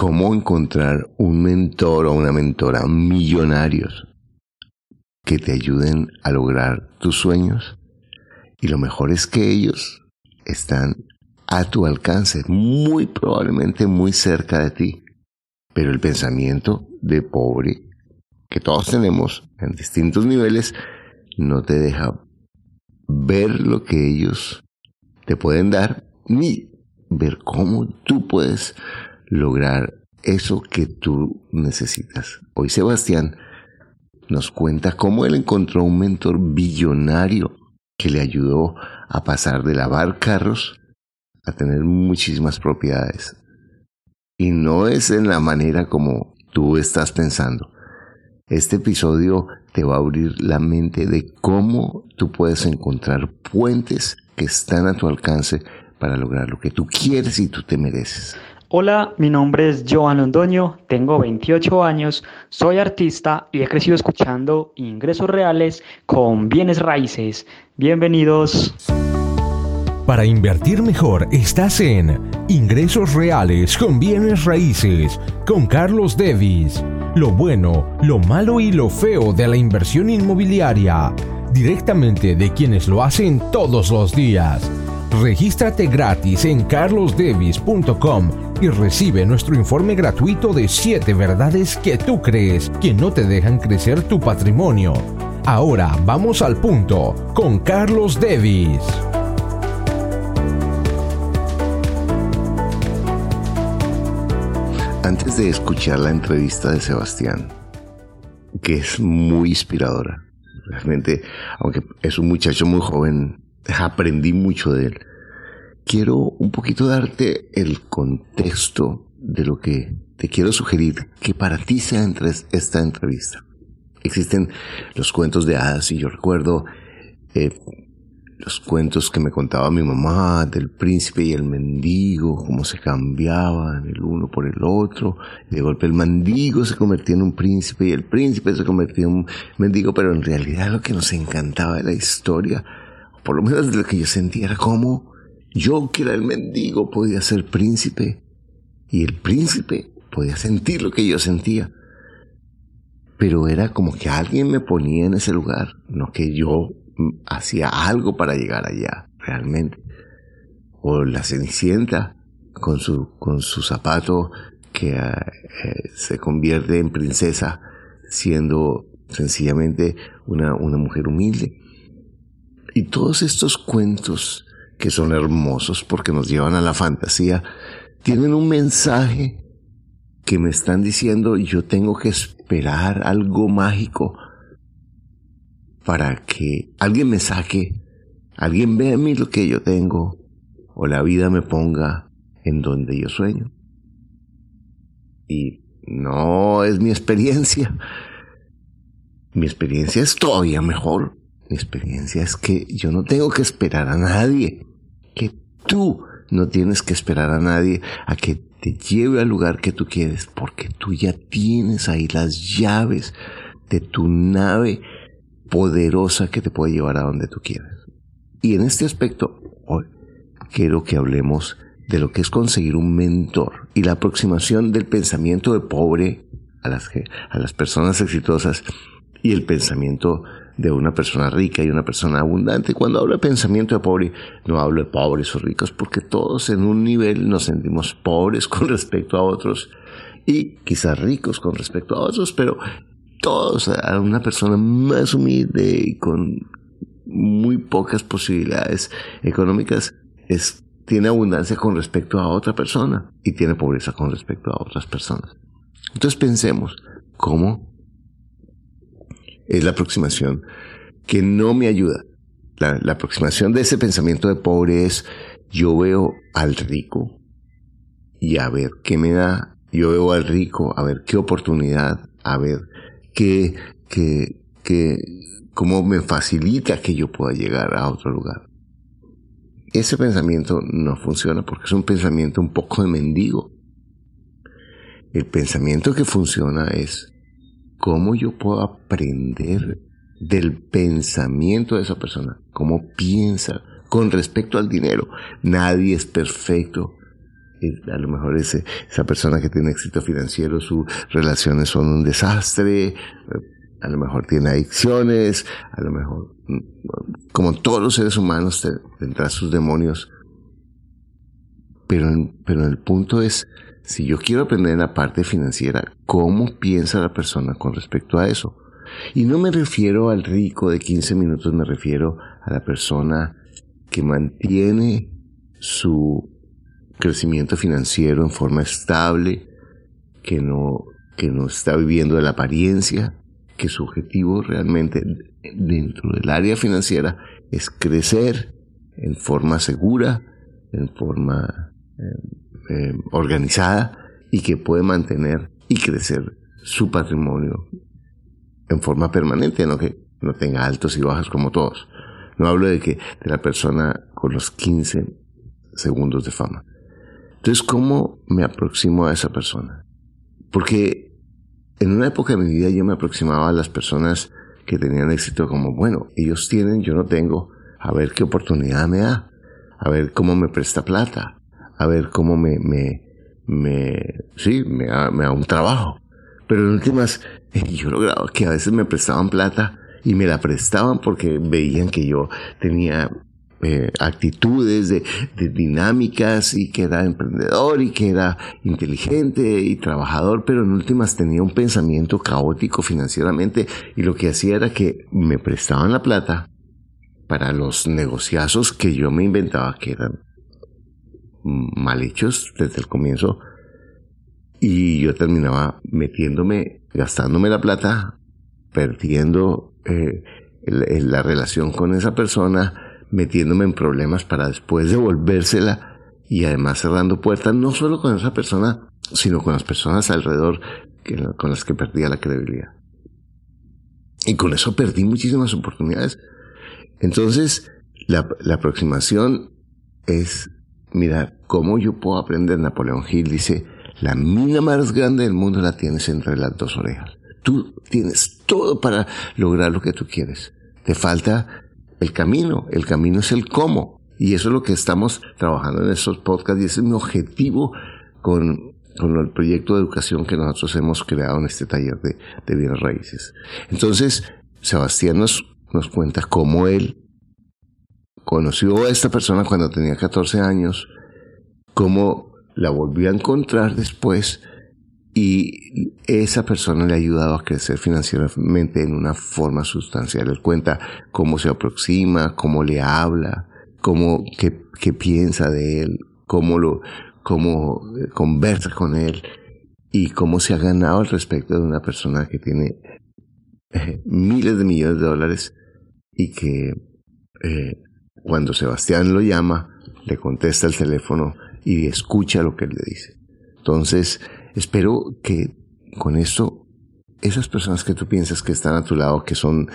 cómo encontrar un mentor o una mentora millonarios que te ayuden a lograr tus sueños. Y lo mejor es que ellos están a tu alcance, muy probablemente muy cerca de ti. Pero el pensamiento de pobre que todos tenemos en distintos niveles no te deja ver lo que ellos te pueden dar ni ver cómo tú puedes lograr eso que tú necesitas. Hoy Sebastián nos cuenta cómo él encontró un mentor billonario que le ayudó a pasar de lavar carros a tener muchísimas propiedades. Y no es en la manera como tú estás pensando. Este episodio te va a abrir la mente de cómo tú puedes encontrar puentes que están a tu alcance para lograr lo que tú quieres y tú te mereces. Hola, mi nombre es Joan Londoño, tengo 28 años, soy artista y he crecido escuchando ingresos reales con bienes raíces. Bienvenidos. Para invertir mejor estás en Ingresos Reales con bienes raíces con Carlos Devis. Lo bueno, lo malo y lo feo de la inversión inmobiliaria, directamente de quienes lo hacen todos los días. Regístrate gratis en carlosdevis.com y recibe nuestro informe gratuito de 7 verdades que tú crees que no te dejan crecer tu patrimonio. Ahora vamos al punto con Carlos Devis. Antes de escuchar la entrevista de Sebastián, que es muy inspiradora, realmente, aunque es un muchacho muy joven, aprendí mucho de él quiero un poquito darte el contexto de lo que te quiero sugerir que para ti sea esta entrevista. Existen los cuentos de hadas y yo recuerdo eh, los cuentos que me contaba mi mamá del príncipe y el mendigo, cómo se cambiaban el uno por el otro. De golpe el mendigo se convertía en un príncipe y el príncipe se convertía en un mendigo, pero en realidad lo que nos encantaba de la historia, por lo menos de lo que yo sentía, era cómo yo, que era el mendigo, podía ser príncipe y el príncipe podía sentir lo que yo sentía. Pero era como que alguien me ponía en ese lugar, no que yo mm, hacía algo para llegar allá, realmente. O la cenicienta con su, con su zapato que eh, se convierte en princesa siendo sencillamente una, una mujer humilde. Y todos estos cuentos que son hermosos porque nos llevan a la fantasía, tienen un mensaje que me están diciendo yo tengo que esperar algo mágico para que alguien me saque, alguien vea en mí lo que yo tengo o la vida me ponga en donde yo sueño. Y no es mi experiencia. Mi experiencia es todavía mejor. Mi experiencia es que yo no tengo que esperar a nadie que tú no tienes que esperar a nadie a que te lleve al lugar que tú quieres, porque tú ya tienes ahí las llaves de tu nave poderosa que te puede llevar a donde tú quieras. Y en este aspecto, hoy quiero que hablemos de lo que es conseguir un mentor y la aproximación del pensamiento de pobre a las, a las personas exitosas y el pensamiento de una persona rica y una persona abundante. Cuando hablo de pensamiento de pobre, no hablo de pobres o ricos, porque todos en un nivel nos sentimos pobres con respecto a otros y quizás ricos con respecto a otros, pero todos a una persona más humilde y con muy pocas posibilidades económicas es, tiene abundancia con respecto a otra persona y tiene pobreza con respecto a otras personas. Entonces pensemos, ¿cómo es la aproximación que no me ayuda. La, aproximación de ese pensamiento de pobre es yo veo al rico y a ver qué me da. Yo veo al rico a ver qué oportunidad, a ver qué, qué, qué, cómo me facilita que yo pueda llegar a otro lugar. Ese pensamiento no funciona porque es un pensamiento un poco de mendigo. El pensamiento que funciona es cómo yo puedo aprender del pensamiento de esa persona, cómo piensa con respecto al dinero. Nadie es perfecto a lo mejor ese, esa persona que tiene éxito financiero, sus relaciones son un desastre, a lo mejor tiene adicciones, a lo mejor, como todos los seres humanos, tendrá sus demonios. Pero, pero el punto es, si yo quiero aprender la parte financiera, ¿cómo piensa la persona con respecto a eso? Y no me refiero al rico de 15 minutos, me refiero a la persona que mantiene su crecimiento financiero en forma estable, que no, que no está viviendo de la apariencia, que su objetivo realmente dentro del área financiera es crecer en forma segura, en forma eh, eh, organizada y que puede mantener y crecer su patrimonio en forma permanente, no que no tenga altos y bajos como todos. No hablo de que de la persona con los 15 segundos de fama. Entonces, ¿cómo me aproximo a esa persona? Porque en una época de mi vida yo me aproximaba a las personas que tenían éxito como, bueno, ellos tienen, yo no tengo, a ver qué oportunidad me da, a ver cómo me presta plata, a ver cómo me, me, me sí, me da, me da un trabajo. Pero en últimas, yo lograba que a veces me prestaban plata y me la prestaban porque veían que yo tenía eh, actitudes, de, dinámicas y que era emprendedor y que era inteligente y trabajador, pero en últimas tenía un pensamiento caótico financieramente y lo que hacía era que me prestaban la plata para los negociazos que yo me inventaba que eran mal hechos desde el comienzo y yo terminaba metiéndome, gastándome la plata, perdiendo eh, la relación con esa persona, metiéndome en problemas para después devolvérsela y además cerrando puertas no solo con esa persona, sino con las personas alrededor con las que perdía la credibilidad. Y con eso perdí muchísimas oportunidades. Entonces, la, la aproximación es mirar cómo yo puedo aprender. Napoleón Hill dice, la mina más grande del mundo la tienes entre las dos orejas. Tú tienes todo para lograr lo que tú quieres. Te falta el camino, el camino es el cómo. Y eso es lo que estamos trabajando en estos podcasts y es mi objetivo con, con el proyecto de educación que nosotros hemos creado en este taller de, de bienes raíces. Entonces, Sebastián nos, nos cuenta cómo él conoció a esta persona cuando tenía 14 años, cómo la volvió a encontrar después y esa persona le ha ayudado a crecer financieramente en una forma sustancial. Él cuenta cómo se aproxima, cómo le habla, cómo, qué, qué piensa de él, cómo lo, cómo eh, conversa con él y cómo se ha ganado al respecto de una persona que tiene eh, miles de millones de dólares y que eh, cuando Sebastián lo llama, le contesta el teléfono y escucha lo que él le dice. Entonces, Espero que con esto, esas personas que tú piensas que están a tu lado, que son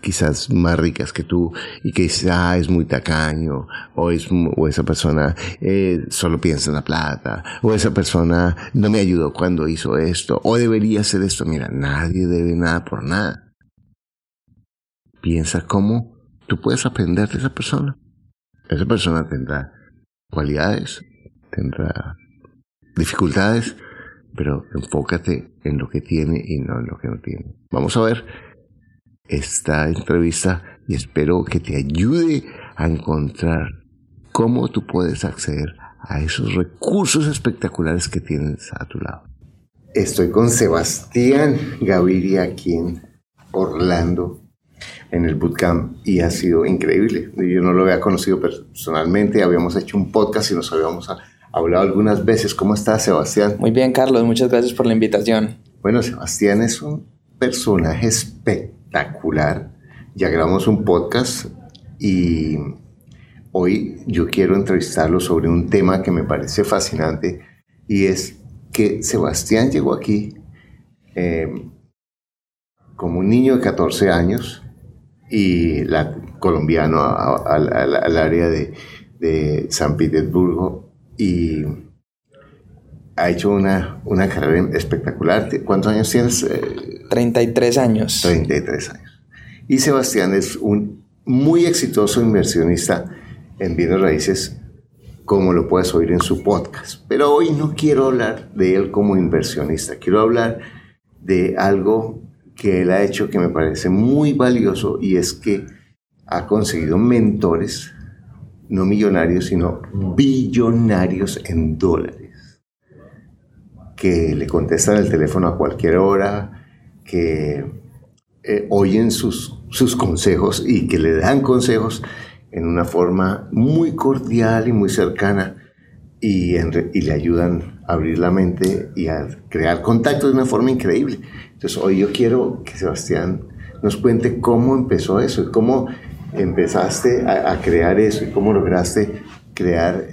quizás más ricas que tú y que dices, ah, es muy tacaño, o, es, o esa persona eh, solo piensa en la plata, o esa persona no me ayudó cuando hizo esto, o debería hacer esto. Mira, nadie debe nada por nada. Piensa cómo tú puedes aprender de esa persona. Esa persona tendrá cualidades, tendrá dificultades, pero enfócate en lo que tiene y no en lo que no tiene. Vamos a ver esta entrevista y espero que te ayude a encontrar cómo tú puedes acceder a esos recursos espectaculares que tienes a tu lado. Estoy con Sebastián Gaviria aquí en Orlando en el bootcamp y ha sido increíble. Yo no lo había conocido personalmente, habíamos hecho un podcast y nos habíamos hablado algunas veces. ¿Cómo estás, Sebastián? Muy bien, Carlos. Muchas gracias por la invitación. Bueno, Sebastián es un personaje espectacular. Ya grabamos un podcast y hoy yo quiero entrevistarlo sobre un tema que me parece fascinante y es que Sebastián llegó aquí eh, como un niño de 14 años y la, colombiano al área de, de San Petersburgo y ha hecho una, una carrera espectacular. ¿Cuántos años tienes? 33 años. 33 años. Y Sebastián es un muy exitoso inversionista en bienes raíces como lo puedes oír en su podcast. Pero hoy no quiero hablar de él como inversionista, quiero hablar de algo que él ha hecho que me parece muy valioso y es que ha conseguido mentores, no millonarios, sino billonarios en dólares, que le contestan el teléfono a cualquier hora, que eh, oyen sus, sus consejos y que le dan consejos en una forma muy cordial y muy cercana y, le ayudan abrir la mente y a crear contacto de una forma increíble. Entonces hoy yo quiero que Sebastián nos cuente cómo empezó eso, cómo empezaste a, crear eso y cómo lograste crear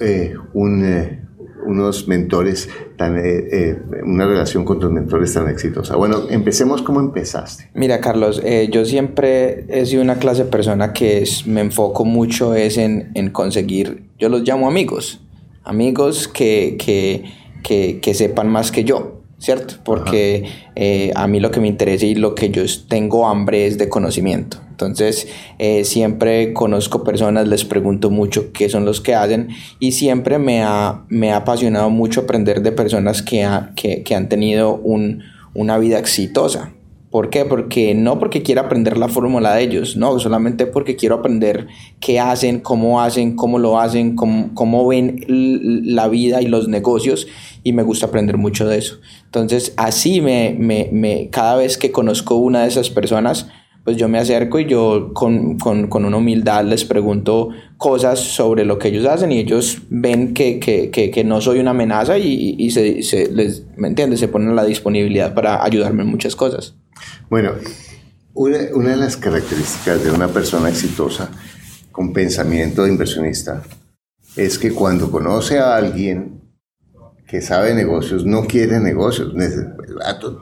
eh, eh, unos mentores, tan, eh, una relación con tus mentores tan exitosa. Bueno, empecemos como empezaste. Mira, Carlos, yo siempre he sido una clase de persona que me enfoco mucho es en, conseguir, yo los llamo amigos, amigos que, que, que, que sepan más que yo. ¿cierto? Porque eh, a mí lo que me interesa y lo que yo tengo hambre es de conocimiento. Entonces, eh, siempre conozco personas, les pregunto mucho qué son los que hacen y siempre me ha, me ha apasionado mucho aprender de personas que, que, que han tenido un, una vida exitosa. ¿Por qué? Porque no porque quiera aprender la fórmula de ellos, no, solamente porque quiero aprender qué hacen, cómo hacen, cómo lo hacen, cómo, cómo ven la vida y los negocios y me gusta aprender mucho de eso. Entonces, así me, me, me cada vez que conozco una de esas personas, pues yo me acerco y yo con, con, con, una humildad les pregunto cosas sobre lo que ellos hacen y ellos ven que, que, que, que no soy una amenaza y, y se, se, les, ¿me entiendes? Se ponen a la disponibilidad para ayudarme en muchas cosas. Bueno, una, de las características de una persona exitosa con pensamiento de inversionista es que cuando conoce a alguien que sabe negocios, no quiere negocios.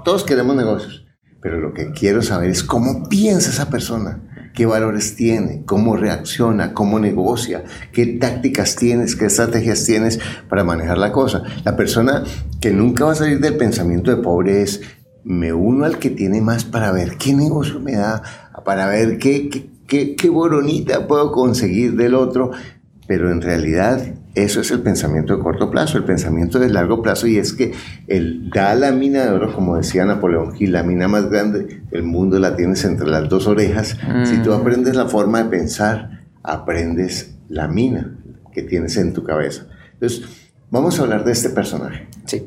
Todos queremos negocios, pero lo que quiero saber es cómo piensa esa persona, qué valores tiene, cómo reacciona, cómo negocia, qué tácticas tienes, qué estrategias tienes para manejar la cosa. La persona que nunca va a salir del pensamiento de pobre es me uno al que tiene más para ver qué negocio me da, para ver qué, qué, qué, boronita puedo conseguir del otro, pero en realidad eso es el pensamiento de corto plazo, el pensamiento de largo plazo, y es que el da la mina de oro, como decía Napoleón Gil, la mina más grande del mundo la tienes entre las dos orejas. Si tú mm. aprendes la forma de pensar, aprendes la mina que tienes en tu cabeza. Entonces, vamos a hablar de este personaje. Sí.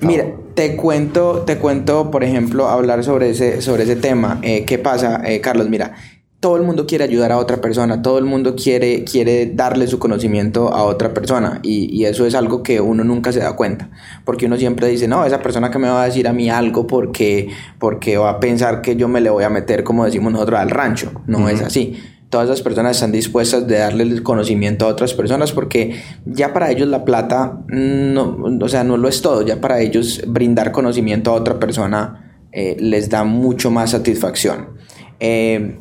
Mira, te cuento, te cuento, por ejemplo, hablar sobre ese, sobre ese tema. Eh, ¿Qué pasa, eh, Carlos? Mira, todo el mundo quiere ayudar a otra persona, todo el mundo quiere, quiere darle su conocimiento a otra persona y, y, eso es algo que uno nunca se da cuenta, porque uno siempre dice, no, esa persona que me va a decir a mí algo porque, porque va a pensar que yo me le voy a meter, como decimos nosotros, al rancho, no es así todas las personas están dispuestas de darle el conocimiento a otras personas porque ya para ellos la plata no, o sea, no lo es todo, ya para ellos brindar conocimiento a otra persona eh, les da mucho más satisfacción. Eh,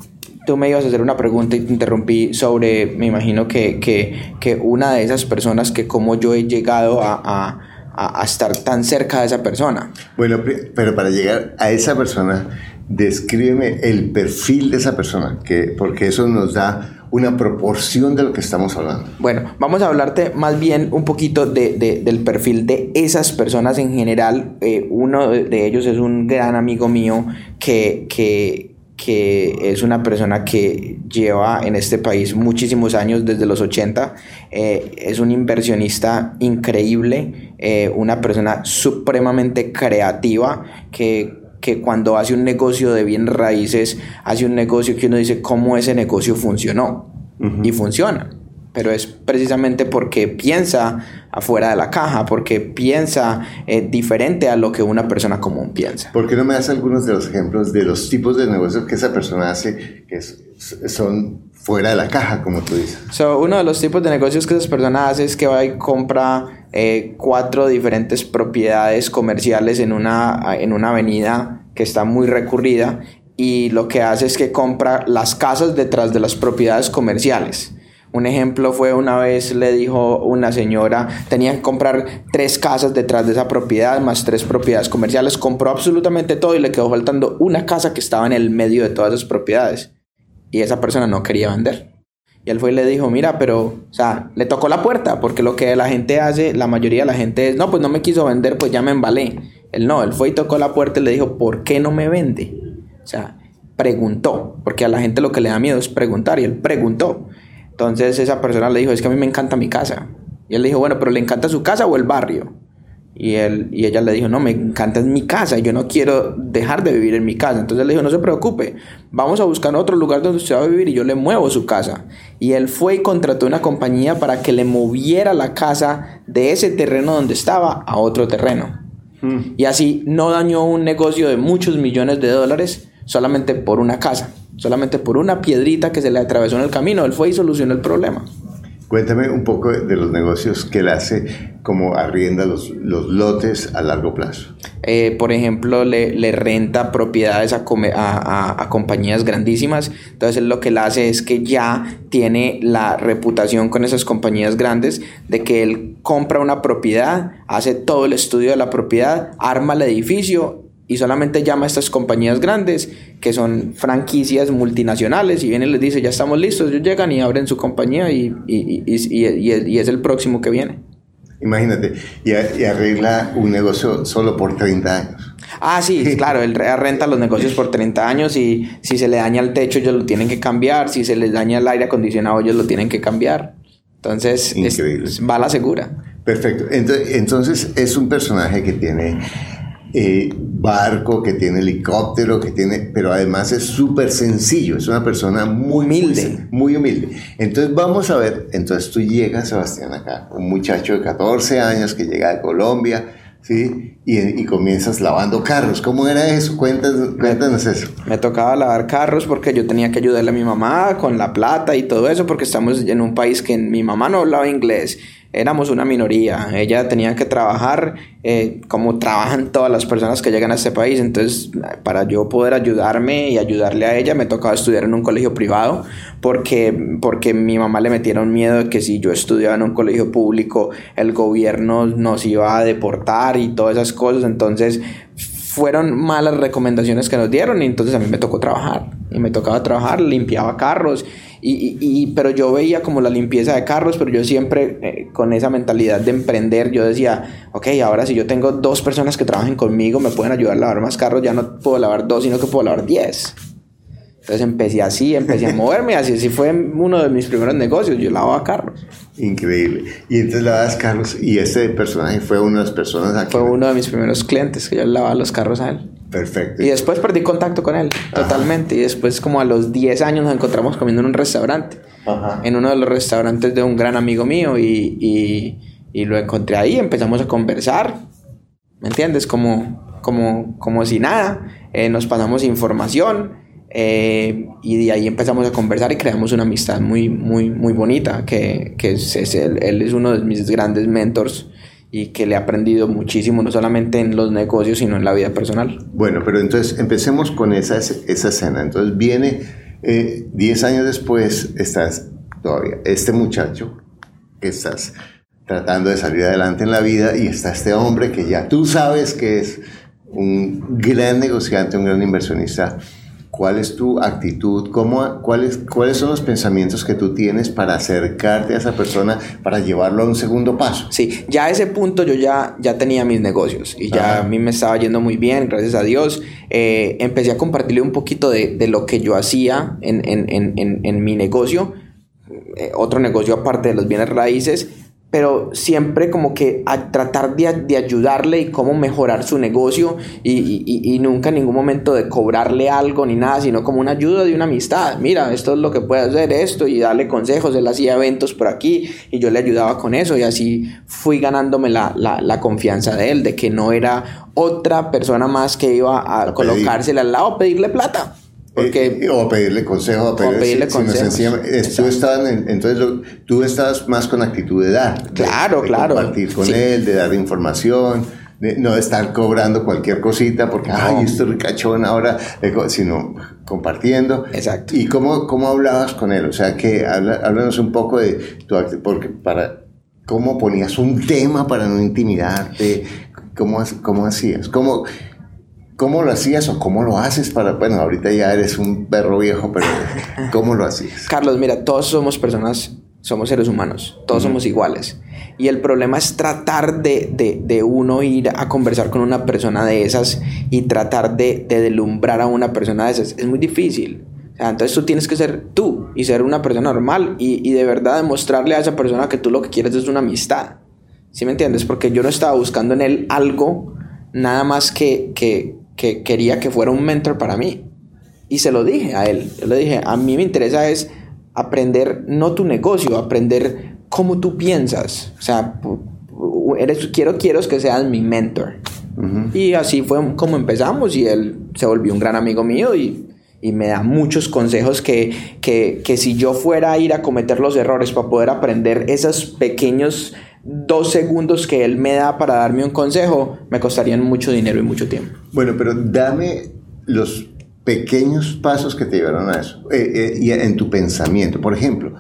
tú me ibas a hacer una pregunta y te interrumpí sobre, me imagino que, que, que una de esas personas que como yo he llegado a, a, a estar tan cerca de esa persona. Bueno, pero para llegar a esa persona descríbeme el perfil de esa persona, que, porque eso nos da una proporción de lo que estamos hablando. Bueno, vamos a hablarte más bien un poquito de, de, del perfil de esas personas en general. Eh, uno de ellos es un gran amigo mío que, que, que, es una persona que lleva en este país muchísimos años, desde los 80. Eh, es un inversionista increíble, eh, una persona supremamente creativa que que cuando hace un negocio de bien raíces, hace un negocio que uno dice cómo ese negocio funcionó. Y funciona. Pero es precisamente porque piensa afuera de la caja, porque piensa eh, diferente a lo que una persona común piensa. ¿Por qué no me das algunos de los ejemplos de los tipos de negocios que esa persona hace que son fuera de la caja, como tú dices? So, uno de los tipos de negocios que esa persona hace es que va y compra eh, cuatro diferentes propiedades comerciales en una, en una avenida que está muy recurrida y lo que hace es que compra las casas detrás de las propiedades comerciales. Un ejemplo fue una vez le dijo una señora, tenía que comprar tres casas detrás de esa propiedad, más tres propiedades comerciales, compró absolutamente todo y le quedó faltando una casa que estaba en el medio de todas esas propiedades. Y esa persona no quería vender. Y él fue y le dijo, mira, pero, o sea, le tocó la puerta, porque lo que la gente hace, la mayoría de la gente es, no, pues no me quiso vender, pues ya me embalé. Él no, él fue y tocó la puerta y le dijo, ¿por qué no me vende? O sea, preguntó, porque a la gente lo que le da miedo es preguntar, y él preguntó. Entonces esa persona le dijo, es que a mí me encanta mi casa. Y él le dijo, bueno, pero ¿le encanta su casa o el barrio? Y, él, y ella le dijo, no, me encanta mi casa, yo no quiero dejar de vivir en mi casa. Entonces él le dijo, no se preocupe, vamos a buscar otro lugar donde usted va a vivir y yo le muevo su casa. Y él fue y contrató una compañía para que le moviera la casa de ese terreno donde estaba a otro terreno. Hmm. Y así no dañó un negocio de muchos millones de dólares solamente por una casa, solamente por una piedrita que se le atravesó en el camino. Él fue y solucionó el problema. Cuéntame un poco de los negocios que él hace, como arrienda los, los lotes a largo plazo. Eh, por ejemplo, le, le renta propiedades a, a, a, compañías grandísimas. Entonces, lo que él hace es que ya tiene la reputación con esas compañías grandes de que él compra una propiedad, hace todo el estudio de la propiedad, arma el edificio y solamente llama a estas compañías grandes que son franquicias multinacionales y viene y les dice ya estamos listos, ellos llegan y abren su compañía y, y, y, es el próximo que viene. Imagínate, y, arregla un negocio solo por 30 años. Ah, sí, claro, él renta los negocios por 30 años y si se le daña el techo ellos lo tienen que cambiar, si se les daña el aire acondicionado ellos lo tienen que cambiar. Entonces, va a la segura. Perfecto. Entonces, entonces es un personaje que tiene eh, barco, que tiene helicóptero, que tiene, pero además es súper sencillo, es una persona muy humilde. Muy, humilde. Entonces vamos a ver, entonces tú llegas, Sebastián, acá, un muchacho de 14 años que llega de Colombia, ¿sí? Y, comienzas lavando carros. ¿Cómo era eso? Cuéntanos, cuéntanos eso. Me tocaba lavar carros porque yo tenía que ayudarle a mi mamá con la plata y todo eso, porque estamos en un país que mi mamá no hablaba inglés éramos una minoría. Ella tenía que trabajar eh, como trabajan todas las personas que llegan a este país. Entonces, para yo poder ayudarme y ayudarle a ella, me tocaba estudiar en un colegio privado porque, porque mi mamá le metieron miedo de que si yo estudiaba en un colegio público, el gobierno nos iba a deportar y todas esas cosas. Entonces, fueron malas recomendaciones que nos dieron y entonces a mí me tocó trabajar y me tocaba trabajar, limpiaba carros y, y, pero yo veía como la limpieza de carros, pero yo siempre eh, con esa mentalidad de emprender, yo decía, ok, ahora si yo tengo dos personas que trabajen conmigo, me pueden ayudar a lavar más carros, ya no puedo lavar dos, sino que puedo lavar diez. Entonces empecé así, empecé a moverme, así, así fue uno de mis primeros negocios, yo lavaba carros. Increíble. Y entonces lavabas carros y ese personaje fue una de las personas aquí. Fue uno de mis primeros clientes que yo lavaba los carros a él. Perfecto. Y después perdí contacto con él, totalmente. Y después como a los 10 años nos encontramos comiendo en un restaurante. Ajá. En uno de los restaurantes de un gran amigo mío y, y, y lo encontré ahí, empezamos a conversar. ¿Me entiendes? Como, como, como si nada. Eh, nos pasamos información. Eh, y de ahí empezamos a conversar y creamos una amistad muy, muy, muy bonita, que, que es, él, él, es uno de mis grandes mentors y que le he aprendido muchísimo, no solamente en los negocios, sino en la vida personal. Bueno, pero entonces empecemos con esa, esa escena. Entonces viene 10 eh, años después, estás todavía, este muchacho que estás tratando de salir adelante en la vida y está este hombre que ya tú sabes que es un gran negociante, un gran inversionista ¿Cuál es tu actitud? ¿Cómo, cuáles, ¿Cuáles son los pensamientos que tú tienes para acercarte a esa persona, para llevarlo a un segundo paso? Sí, ya a ese punto yo ya, ya tenía mis negocios y ya a mí me estaba yendo muy bien, gracias a Dios. Eh, empecé a compartirle un poquito de, de lo que yo hacía en, en, en, en mi negocio, eh, otro negocio aparte de los bienes raíces pero siempre como que a tratar de, de ayudarle y cómo mejorar su negocio y, y, y, nunca en ningún momento de cobrarle algo ni nada, sino como una ayuda de una amistad. Mira, esto es lo que puede hacer esto y darle consejos. Él hacía eventos por aquí y yo le ayudaba con eso y así fui ganándome la, la, la confianza de él, de que no era otra persona más que iba a colocársela al lado, pedirle plata. Porque, o pedirle consejo, o pedirle, consejo. tú estabas entonces tú estás más con actitud de dar. Claro, de, claro. Compartir con él, de dar información, de, no estar cobrando cualquier cosita porque, ay, esto ricachón ahora, sino compartiendo. Exacto. ¿Y cómo, cómo hablabas con él? O sea, que háblanos un poco de tu porque para cómo ponías un tema para no intimidarte, cómo, cómo hacías, cómo ¿Cómo lo hacías o cómo lo haces para, bueno, ahorita ya eres un perro viejo, pero ¿cómo lo hacías? Carlos, mira, todos somos personas, somos seres humanos, todos somos iguales. Y el problema es tratar de, de, de, uno ir a conversar con una persona de esas y tratar de, de delumbrar a una persona de esas. Es muy difícil. O sea, entonces tú tienes que ser tú y ser una persona normal y, y de verdad demostrarle a esa persona que tú lo que quieres es una amistad. ¿Sí me entiendes? Porque yo no estaba buscando en él algo nada más que, que, que quería que fuera un mentor para mí. Y se lo dije a él. Yo le dije, a mí me interesa es aprender, no tu negocio, aprender cómo tú piensas. O sea, eres, quiero, quiero que seas mi mentor. Y así fue como empezamos y él se volvió un gran amigo mío y, y me da muchos consejos que, que, que, si yo fuera a ir a cometer los errores para poder aprender esos pequeños dos segundos que él me da para darme un consejo, me costarían mucho dinero y mucho tiempo. Bueno, pero dame los pequeños pasos que te llevaron a eso eh, eh, y en tu pensamiento. Por ejemplo,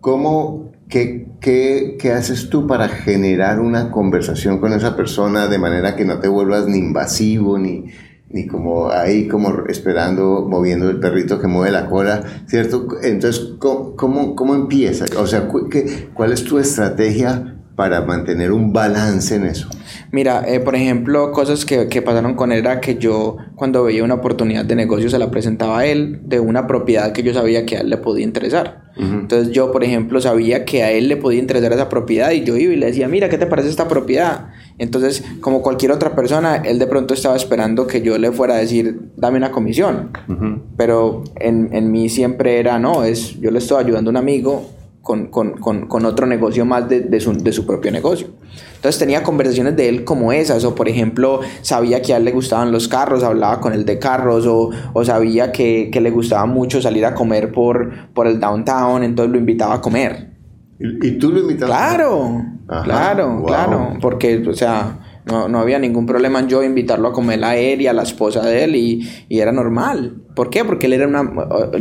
¿cómo, qué, qué, qué, haces tú para generar una conversación con esa persona de manera que no te vuelvas ni invasivo ni, ni como ahí como esperando, moviendo el perrito que mueve la cola, ¿cierto? Entonces, ¿cómo, cómo, cómo empieza? O sea, ¿qué, ¿cuál es tu estrategia para mantener un balance en eso? Mira, eh, por ejemplo, cosas que, que, pasaron con él era que yo cuando veía una oportunidad de negocio se la presentaba a él de una propiedad que yo sabía que a él le podía interesar. Uh -huh. Entonces yo, por ejemplo, sabía que a él le podía interesar esa propiedad y yo iba y le decía, mira, ¿qué te parece esta propiedad? Entonces, como cualquier otra persona, él de pronto estaba esperando que yo le fuera a decir, dame una comisión. Uh -huh. Pero en, en mí siempre era, no, es, yo le estoy ayudando a un amigo con, con, con, con, otro negocio más de, de, su, de, su, propio negocio. Entonces tenía conversaciones de él como esas, o por ejemplo, sabía que a él le gustaban los carros, hablaba con él de carros, o, o sabía que, que, le gustaba mucho salir a comer por, por el downtown, entonces lo invitaba a comer. ¿Y, y tú lo invitabas? Claro, Ajá, claro, wow. claro, porque, o sea, no, no, había ningún problema en yo invitarlo a comer a él y a la esposa de él y, y, era normal. ¿Por qué? Porque él era una...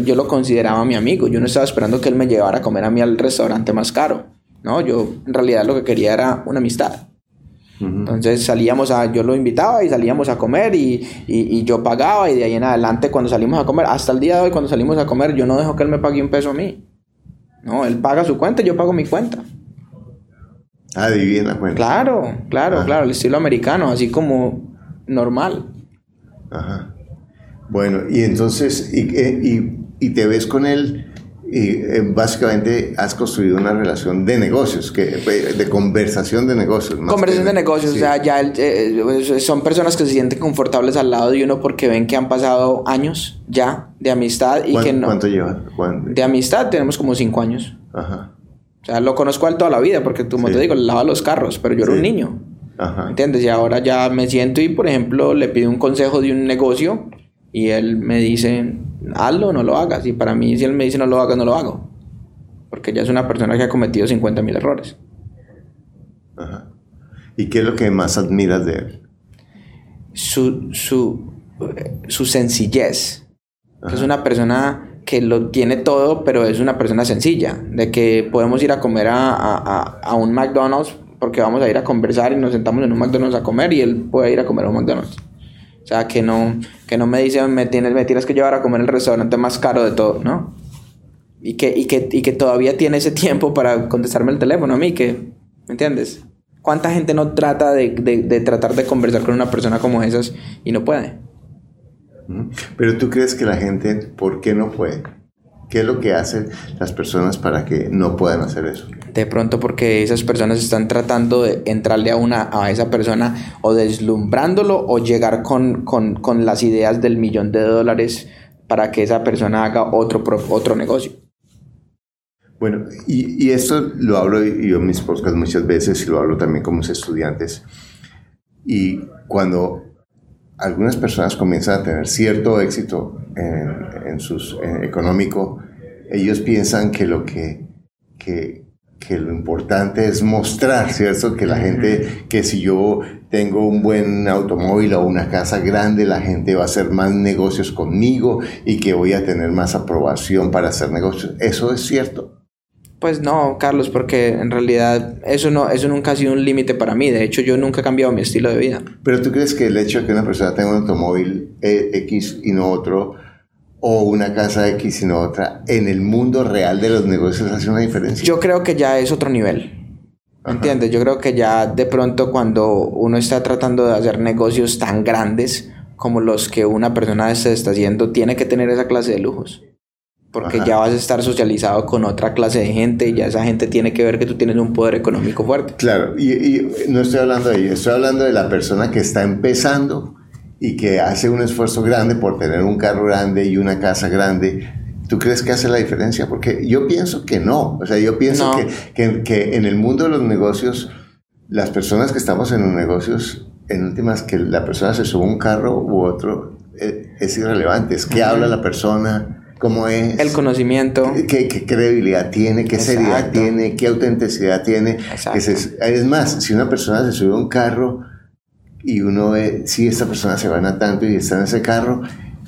Yo lo consideraba mi amigo. Yo no estaba esperando que él me llevara a comer a mí al restaurante más caro. No, yo en realidad lo que quería era una amistad. Uh -huh. Entonces salíamos a... Yo lo invitaba y salíamos a comer y, y, y, yo pagaba y de ahí en adelante cuando salimos a comer, hasta el día de hoy cuando salimos a comer, yo no dejo que él me pague un peso a mí. No, él paga su cuenta y yo pago mi cuenta. Ah, divina cuenta. Claro, claro, Ajá. claro, el estilo americano, así como normal. Ajá. Bueno, y entonces, y, y, y te ves con él, y eh, básicamente has construido una relación de negocios, que, de conversación de negocios. Conversación de negocios, sí. o sea, ya eh, son personas que se sienten confortables al lado de uno porque ven que han pasado años ya de amistad y que no. ¿Cuánto lleva? ¿Cuánto? De amistad tenemos como cinco años. Ajá. O sea, lo conozco a él toda la vida porque, como sí. te digo, le lava los carros, pero yo era un niño. Ajá. ¿Entiendes? Y ahora ya me siento y, por ejemplo, le pido un consejo de un negocio y él me dice, hazlo o no lo hagas. Y para mí, si él me dice no lo hagas, no lo hago. Porque ya es una persona que ha cometido 50 mil errores. Ajá. ¿Y qué es lo que más admiras de él? Su, su, su sencillez. Es una persona que lo tiene todo, pero es una persona sencilla, de que podemos ir a comer a, a, a, un McDonald's porque vamos a ir a conversar y nos sentamos en un McDonald's a comer y él puede ir a comer a un McDonald's. O sea, que no, que no me dice, me tienes, me tienes que llevar a comer el restaurante más caro de todo, ¿no? Y que, y, que, y que todavía tiene ese tiempo para contestarme el teléfono a mí, que, ¿me entiendes? ¿Cuánta gente no trata de, de, de tratar de conversar con una persona como esas y no puede? Pero tú crees que la gente, ¿por qué no puede? ¿Qué es lo que hacen las personas para que no puedan hacer eso? De pronto porque esas personas están tratando de entrarle a, una, a esa persona o deslumbrándolo o llegar con, con, con las ideas del millón de dólares para que esa persona haga otro, otro negocio. Bueno, y, y esto lo hablo yo en mis podcasts muchas veces y lo hablo también con mis estudiantes. Y cuando algunas personas comienzan a tener cierto éxito en, en sus en económico, ellos piensan que lo que, que, que, lo importante es mostrar, ¿cierto? Que la gente, que si yo tengo un buen automóvil o una casa grande, la gente va a hacer más negocios conmigo y que voy a tener más aprobación para hacer negocios. ¿Eso es cierto? Pues no, Carlos, porque en realidad eso no, eso nunca ha sido un límite para mí. De hecho, yo nunca he cambiado mi estilo de vida. Pero tú crees que el hecho de que una persona tenga un automóvil eh, X y no otro, o una casa X y no otra, en el mundo real de los negocios hace una diferencia? Yo creo que ya es otro nivel. ¿Entiendes? Yo creo que ya de pronto cuando uno está tratando de hacer negocios tan grandes como los que una persona se está haciendo, tiene que tener esa clase de lujos porque ya vas a estar socializado con otra clase de gente y ya esa gente tiene que ver que tú tienes un poder económico fuerte. Claro, y, no estoy hablando de ello, estoy hablando de la persona que está empezando y que hace un esfuerzo grande por tener un carro grande y una casa grande. ¿Tú crees que hace la diferencia? Porque yo pienso que no. O sea, yo pienso que, que, en el mundo de los negocios, las personas que estamos en los negocios, en últimas, que la persona se sube un carro u otro, eh, es, irrelevante. Es que habla la persona, cómo es. El conocimiento. Qué, credibilidad tiene, qué seriedad tiene, qué autenticidad tiene. Es, más, si una persona se sube a un carro y uno ve, si esta persona se gana tanto y está en ese carro,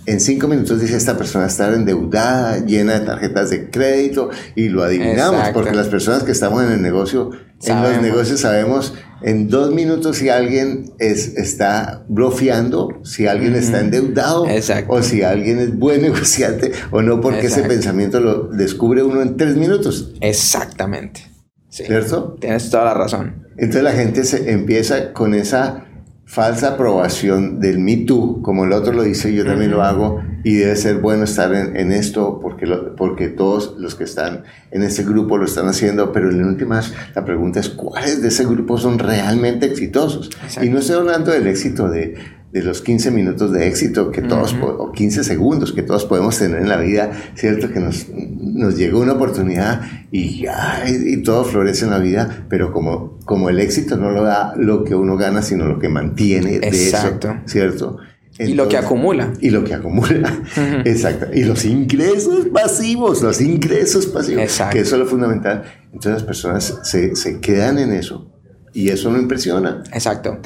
en cinco minutos dice esta persona está endeudada, llena de tarjetas de crédito y lo adivinamos porque las personas que estamos en el negocio, en los negocios sabemos en dos minutos si alguien es, está bloqueando, si alguien está endeudado o si alguien es buen negociante o no porque ese pensamiento lo descubre uno en tres minutos. Exactamente. ¿Cierto? Tienes toda la razón. Entonces la gente se empieza con esa falsa aprobación del Me Too, como el otro lo dice, yo también lo hago, y debe ser bueno estar en, esto porque, porque todos los que están en ese grupo lo están haciendo, pero en últimas la pregunta es cuáles de ese grupo son realmente exitosos. Y no estoy hablando del éxito de, de los 15 minutos de éxito que todos, o 15 segundos que todos podemos tener en la vida, ¿cierto? Que nos, nos llegó una oportunidad y, y, todo florece en la vida, pero como, como el éxito no lo da lo que uno gana, sino lo que mantiene de Exacto. eso, ¿cierto? y lo que acumula. Y lo que acumula. Exacto. Y los ingresos pasivos, los ingresos pasivos. Exacto. Que eso es lo fundamental. Entonces las personas se, se quedan en eso y eso no impresiona. Exacto.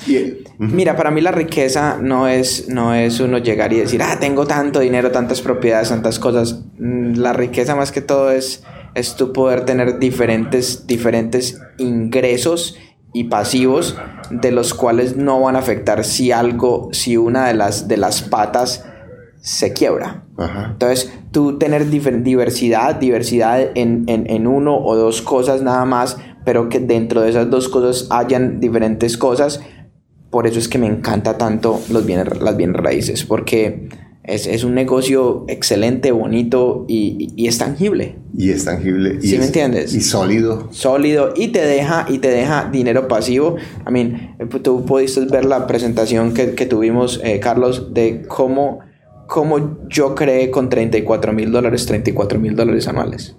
Mira, para mí la riqueza no es, no es uno llegar y decir, ah, tengo tanto dinero, tantas propiedades, tantas cosas. Mm, la riqueza más que todo es, es tu poder tener diferentes, diferentes ingresos y pasivos de los cuales no van a afectar si algo, si una de las, de las patas se quiebra. Entonces, tú tener diversidad, diversidad en, en, en, uno o dos cosas nada más pero que dentro de esas dos cosas hayan diferentes cosas. Por eso es que me encanta tanto los bienes, las bienes raíces, porque es, es un negocio excelente, bonito y, y, es tangible. Y es tangible. Y ¿Sí me entiendes? Y sólido. Sólido y te deja, y te deja dinero pasivo. I mean, tú pudiste ver la presentación que, que tuvimos, eh, Carlos, de cómo, cómo yo creé con 34 mil dólares, 34 mil dólares anuales.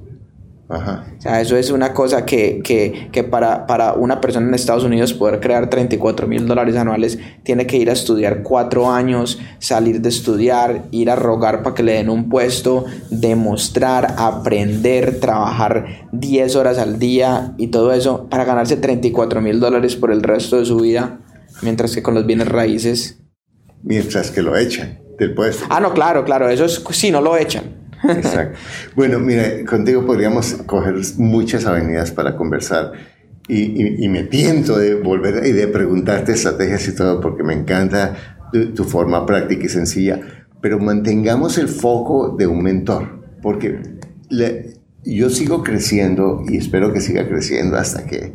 Ajá. O sea, eso es una cosa que, que, que, para, para una persona en Estados Unidos poder crear 34 mil dólares anuales tiene que ir a estudiar cuatro años, salir de estudiar, ir a rogar para que le den un puesto, demostrar, aprender, trabajar 10 horas al día y todo eso para ganarse 34 mil dólares por el resto de su vida, mientras que con los bienes raíces... Mientras que lo echan del puesto. Ah, no, claro, claro, eso es si no lo echan. Exacto. Bueno, mira, contigo podríamos coger muchas avenidas para conversar y, me tiento de volver y de preguntarte estrategias y todo porque me encanta tu, forma práctica y sencilla, pero mantengamos el foco de un mentor, porque yo sigo creciendo y espero que siga creciendo hasta que,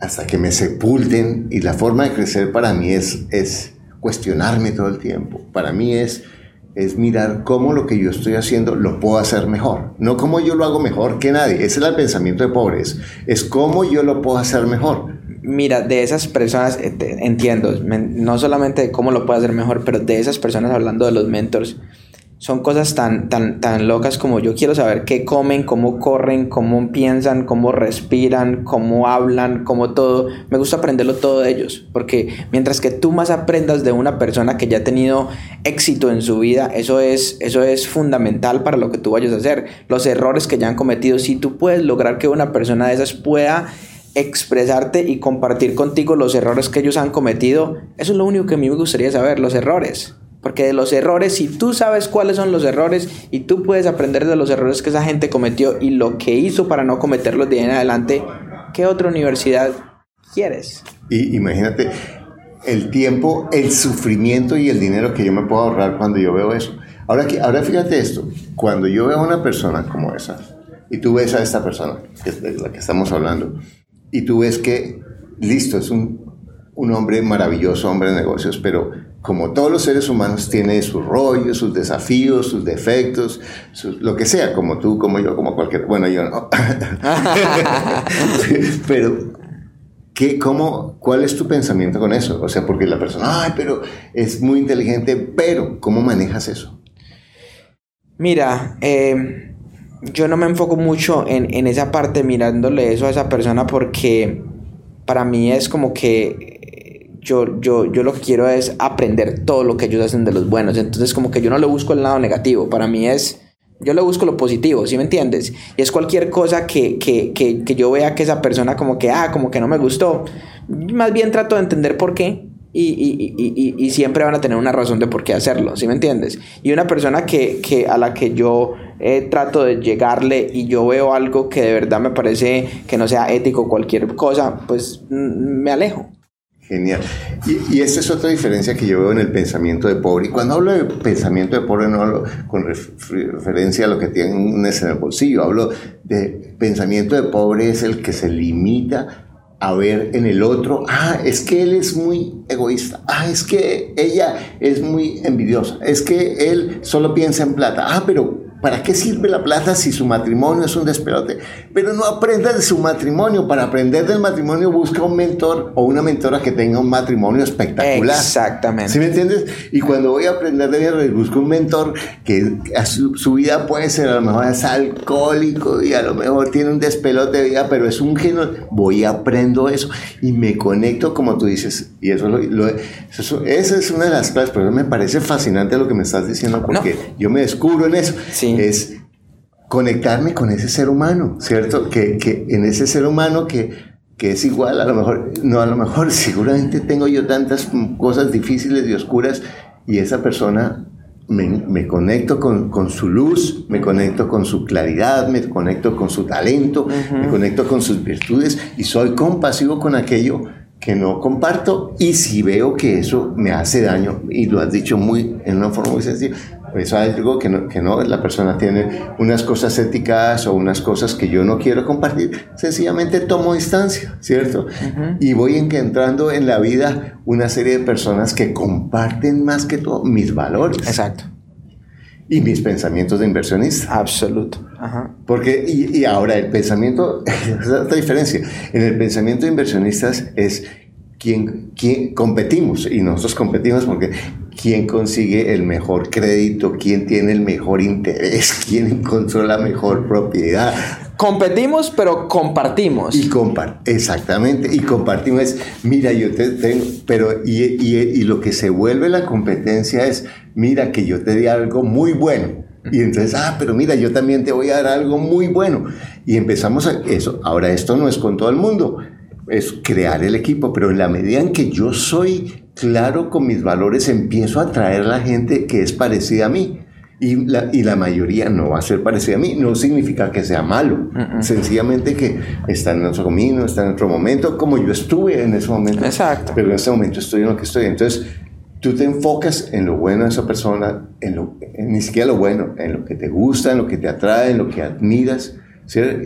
hasta que me sepulten y la forma de crecer para mí es, es cuestionarme todo el tiempo, para mí es es mirar cómo lo que yo estoy haciendo lo puedo hacer mejor. No cómo yo lo hago mejor que nadie. Ese es el pensamiento de pobres. Es cómo yo lo puedo hacer mejor. Mira, de esas personas, eh, entiendo, no solamente de cómo lo puedo hacer mejor, pero de esas personas hablando de los mentors, son cosas tan, tan, tan locas como yo quiero saber qué comen, cómo corren, cómo piensan, cómo respiran, cómo hablan, cómo todo. Me gusta aprenderlo todo de ellos, porque mientras que tú más aprendas de una persona que ya ha tenido éxito en su vida, eso es, eso es fundamental para lo que tú vayas a hacer. Los errores que ya han cometido, si tú puedes lograr que una persona de esas pueda expresarte y compartir contigo los errores que ellos han cometido, eso es lo único que a mí me gustaría saber, los errores. Porque de los errores, si tú sabes cuáles son los errores y tú puedes aprender de los errores que esa gente cometió y lo que hizo para no cometerlos de ahí en adelante, ¿qué otra universidad quieres? Y imagínate el tiempo, el sufrimiento y el dinero que yo me puedo ahorrar cuando yo veo eso. Ahora, ahora fíjate esto, cuando yo veo a una persona como esa, y tú ves a esta persona, que es la que estamos hablando, y tú ves que, listo, es un, un hombre maravilloso, hombre de negocios, pero como todos los seres humanos tiene sus rollos, sus desafíos, sus defectos, lo que sea, como tú, como yo, como cualquier, bueno, yo no. pero ¿Qué, cómo, ¿Cuál es tu pensamiento con eso? O sea, porque la persona, ay, pero es muy inteligente, pero ¿cómo manejas eso? Mira, eh, yo no me enfoco mucho en, en, esa parte mirándole eso a esa persona porque para mí es como que yo, yo, yo lo que quiero es aprender todo lo que ellos hacen de los buenos. Entonces como que yo no le busco el lado negativo. Para mí es, yo le busco lo positivo, ¿sí me entiendes? Y es cualquier cosa que, que, que, que yo vea que esa persona como que, ah, como que no me gustó. Más bien trato de entender por qué y, y, y, y, siempre van a tener una razón de por qué hacerlo, ¿sí me entiendes? Y una persona que, que a la que yo eh, trato de llegarle y yo veo algo que de verdad me parece que no sea ético, cualquier cosa, pues me alejo. Genial. Y, y esta es otra diferencia que yo veo en el pensamiento de pobre. Y cuando hablo de pensamiento de pobre no hablo con referencia a lo que tienes en el bolsillo, hablo de pensamiento de pobre es el que se limita a ver en el otro, ah, es que él es muy egoísta, ah, es que ella es muy envidiosa, es que él solo piensa en plata, ah, pero ¿Para qué sirve la plata si su matrimonio es un despelote? Pero no aprenda de su matrimonio. Para aprender del matrimonio busca un mentor o una mentora que tenga un matrimonio espectacular. Exactamente. ¿Sí me entiendes? Y cuando voy a aprender de guerra, busco un mentor que su, vida puede ser, a lo mejor es alcohólico y a lo mejor tiene un despelote de vida, pero es un genio. Voy a aprendo eso y me conecto como tú dices. Y eso, lo, eso esa es una de las claves, pero me parece fascinante lo que me estás diciendo porque yo me descubro en eso. Sí es conectarme con ese ser humano, ¿cierto? Que, que en ese ser humano que, que, es igual, a lo mejor, no a lo mejor, seguramente tengo yo tantas cosas difíciles y oscuras y esa persona me, me conecto con, con, su luz, me conecto con su claridad, me conecto con su talento, me conecto con sus virtudes y soy compasivo con aquello que no comparto. Y si veo que eso me hace daño, y lo has dicho muy en una forma muy sencilla, es algo que no, que no, la persona tiene unas cosas éticas o unas cosas que yo no quiero compartir, sencillamente tomo distancia, ¿cierto? Y voy encontrando en la vida una serie de personas que comparten más que todo mis valores. Exacto. Y mis pensamientos de inversionista. Absoluto. Porque, y, y, ahora el pensamiento, es otra diferencia. En el pensamiento de inversionistas es quien, quien competimos, y nosotros competimos porque quién consigue el mejor crédito, quién tiene el mejor interés, quién encontró la mejor propiedad. Competimos, pero compartimos. Y compar exactamente, y compartimos es, mira, yo te tengo, pero y, y, y, lo que se vuelve la competencia es, mira, que yo te di algo muy bueno. Y entonces, ah, pero mira, yo también te voy a dar algo muy bueno. Y empezamos a eso. Ahora, esto no es con todo el mundo es crear el equipo, pero en la medida en que yo soy claro con mis valores, empiezo a atraer a la gente que es parecida a mí. Y la, y la mayoría no va a ser parecida a mí. No significa que sea malo. Sencillamente que está en otro camino, está en otro momento, como yo estuve en ese momento. Exacto. Pero en ese momento estoy en lo que estoy. Entonces, tú te enfocas en lo bueno de esa persona, en lo, ni siquiera lo bueno, en lo que te gusta, en lo que te atrae, en lo que admiras.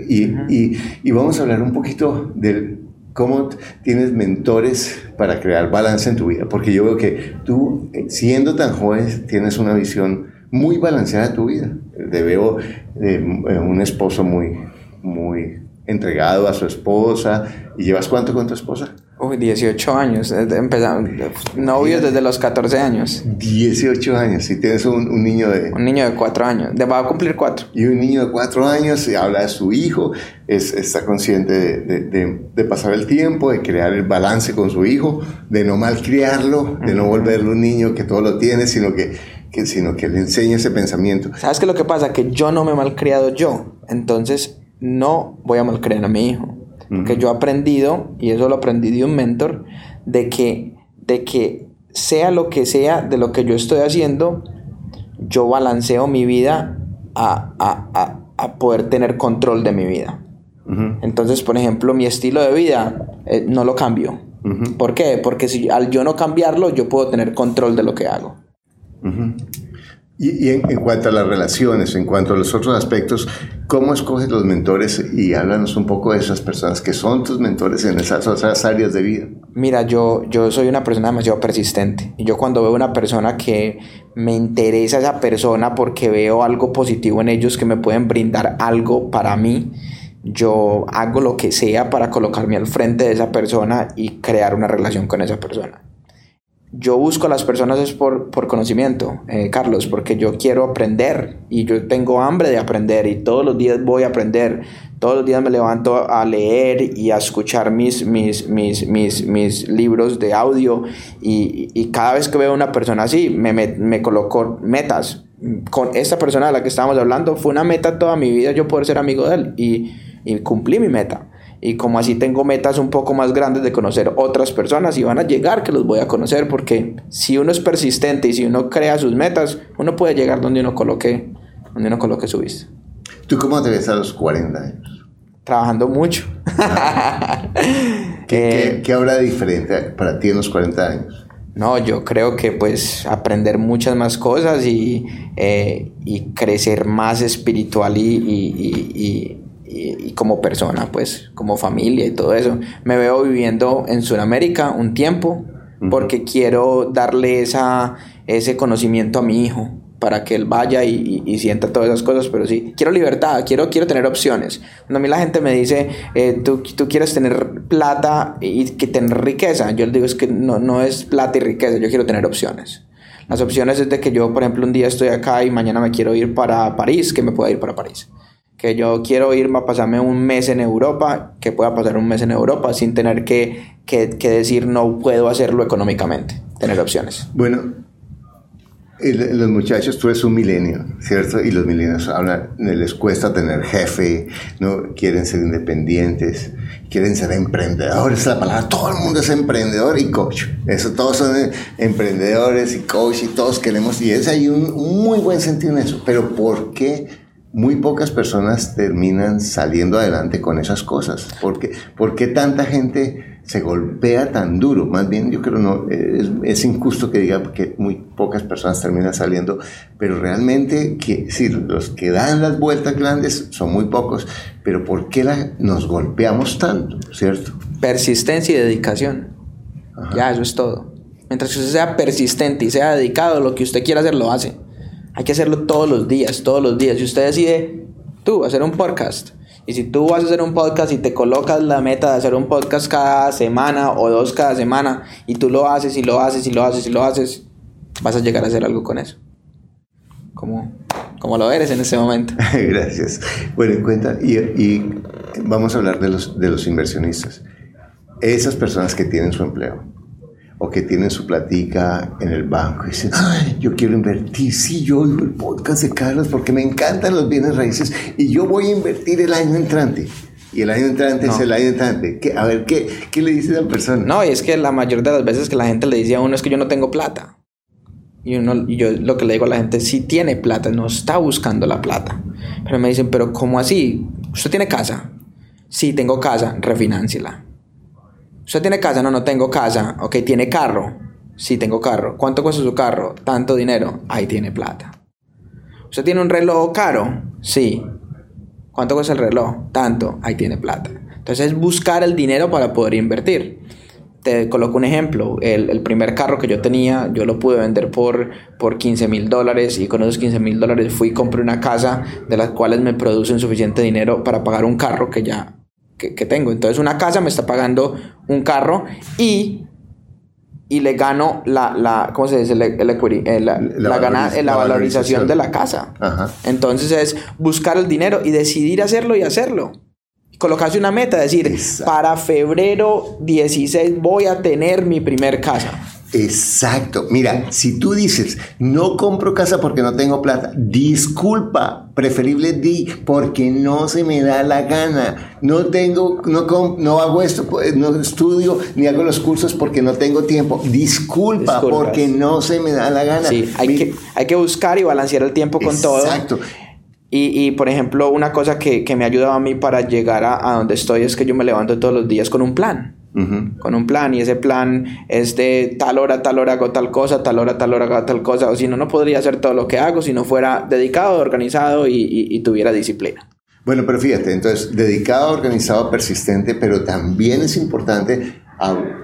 Y, y, y, vamos a hablar un poquito del, ¿Cómo tienes mentores para crear balance en tu vida? Porque yo veo que tú, eh, siendo tan joven, tienes una visión muy balanceada de tu vida. Te veo eh, un esposo muy, muy entregado a su esposa. ¿Y llevas cuánto con tu esposa? Uy, 18 años. Empezamos novios desde los 14 años. 18 años. Y tienes un, un, niño de... Un niño de 4 años. De, va a cumplir 4. Y un niño de 4 años y habla de su hijo. Es, está consciente de, de, de, pasar el tiempo, de crear el balance con su hijo, de no malcriarlo, de no volverlo un niño que todo lo tiene, sino que, que, sino que le enseñe ese pensamiento. ¿Sabes qué es lo que pasa? Que yo no me he malcriado yo. Entonces no voy a malcriar a mi hijo. Porque yo he aprendido, y eso lo aprendí de un mentor, de que, de que sea lo que sea de lo que yo estoy haciendo, yo balanceo mi vida a, a, a, poder tener control de mi vida. Entonces, por ejemplo, mi estilo de vida eh, no lo cambio. ¿Por qué? Porque si al yo no cambiarlo, yo puedo tener control de lo que hago. Y, en, cuanto a las relaciones, en cuanto a los otros aspectos, ¿cómo escoges los mentores? Y háblanos un poco de esas personas que son tus mentores en esas otras áreas de vida. Mira, yo, yo soy una persona demasiado persistente. Y yo cuando veo una persona que me interesa esa persona porque veo algo positivo en ellos que me pueden brindar algo para mí, yo hago lo que sea para colocarme al frente de esa persona y crear una relación con esa persona yo busco a las personas es por, por conocimiento, eh, Carlos, porque yo quiero aprender y yo tengo hambre de aprender y todos los días voy a aprender. Todos los días me levanto a leer y a escuchar mis, mis, mis, mis, mis libros de audio y, y, cada vez que veo a una persona así me, me, me coloco metas. Con esta persona de la que estábamos hablando fue una meta toda mi vida yo poder ser amigo de él y, y cumplí mi meta y como así tengo metas un poco más grandes de conocer otras personas y van a llegar que los voy a conocer porque si uno es persistente y si uno crea sus metas, uno puede llegar donde uno coloque, donde uno coloque su vista. ¿Tú cómo te ves a los 40 años? Trabajando mucho. ¿Qué, ¿Qué, habrá de diferente para ti en los 40 años? No, yo creo que pues aprender muchas más cosas y, eh, y crecer más espiritual y, y, y, como persona, pues como familia y todo eso. Me veo viviendo en Sudamérica un tiempo porque quiero darle esa, ese conocimiento a mi hijo para que él vaya y, sienta todas esas cosas, pero sí, quiero libertad, quiero, quiero tener opciones. Cuando a mí la gente me dice, eh, ¿tú, tú quieres tener plata y que tener riqueza, yo le digo es que no, no es plata y riqueza, yo quiero tener opciones. Las opciones es de que yo, por ejemplo, un día estoy acá y mañana me quiero ir para París, que me pueda ir para París que yo quiero irme a pasarme un mes en Europa, que pueda pasar un mes en Europa sin tener que, que, decir no puedo hacerlo económicamente, tener opciones. Bueno, los muchachos, tú eres un milenio, ¿cierto? Y los milenios les cuesta tener jefe, ¿no? Quieren ser independientes, quieren ser emprendedores, es la palabra, todo el mundo es emprendedor y coach. Eso, todos son emprendedores y coach y todos queremos, y es un, un muy buen sentido en eso. Pero ¿por qué? Muy pocas personas terminan saliendo adelante con esas cosas. ¿Por qué, ¿Por qué tanta gente se golpea tan duro? Más bien, yo creo no es, es, injusto que diga que muy pocas personas terminan saliendo, pero realmente que sí, los que dan las vueltas grandes son muy pocos, pero ¿por qué la, nos golpeamos tanto, cierto? Persistencia y dedicación. Ya, eso es todo. Mientras que usted sea persistente y sea dedicado, lo que usted quiera hacer lo hace. Hay que hacerlo todos los días, todos los días. Si usted decide, tú, hacer un podcast, y si tú vas a hacer un podcast y te colocas la meta de hacer un podcast cada semana o dos cada semana, y tú lo haces y lo haces y lo haces y lo haces, vas a llegar a hacer algo con eso. Como, como lo eres en ese momento. Gracias. Bueno, en cuenta, y, y, vamos a hablar de los, de los inversionistas. Esas personas que tienen su empleo o que tienen su platica en el banco y dicen, yo quiero invertir, sí, yo oigo el podcast de Carlos porque me encantan los bienes raíces y yo voy a invertir el año entrante. Y el año entrante es el año entrante. A ver, ¿qué, ¿qué le dice a la persona? No, y es que la mayoría de las veces que la gente le dice a uno es que yo no tengo plata. Y, uno, y yo lo que le digo a la gente, sí tiene plata, no está buscando la plata. Pero me dicen, pero ¿cómo así? ¿Usted tiene casa? Sí, tengo casa, refináncela. ¿Usted tiene casa? No, no tengo casa. Ok, ¿tiene carro? Sí, tengo carro. ¿Cuánto cuesta su carro? Tanto dinero. Ahí tiene plata. ¿Usted tiene un reloj caro? Sí. ¿Cuánto cuesta el reloj? Tanto. Ahí tiene plata. Entonces es buscar el dinero para poder invertir. Te coloco un ejemplo. El, primer carro que yo tenía, yo lo pude vender por, por 15 mil dólares y con esos 15 mil dólares fui y compré una casa de las cuales me producen suficiente dinero para pagar un carro que ya que, tengo. Entonces una casa me está pagando un carro y, y le gano la, la ¿cómo se dice? El, eh, la, la, gana, eh, la, valorización de la casa. Entonces es buscar el dinero y decidir hacerlo y hacerlo. Colocarse una meta, decir, para febrero 16 voy a tener mi primer casa. Exacto. Mira, si tú dices, no compro casa porque no tengo plata, disculpa, preferible di, porque no se me da la gana. No tengo, no, no hago esto, pues, no estudio ni hago los cursos porque no tengo tiempo. Disculpa, porque no se me da la gana. Sí, hay, que, hay que buscar y balancear el tiempo con todo. Exacto. Y, y, por ejemplo, una cosa que, que me ha ayudado a mí para llegar a, a donde estoy es que yo me levanto todos los días con un plan con un plan y ese plan es de tal hora, tal hora hago tal cosa, tal hora, tal hora hago tal cosa, o si no, no podría hacer todo lo que hago si no fuera dedicado, organizado y, tuviera disciplina. Bueno, pero fíjate, entonces, dedicado, organizado, persistente, pero también es importante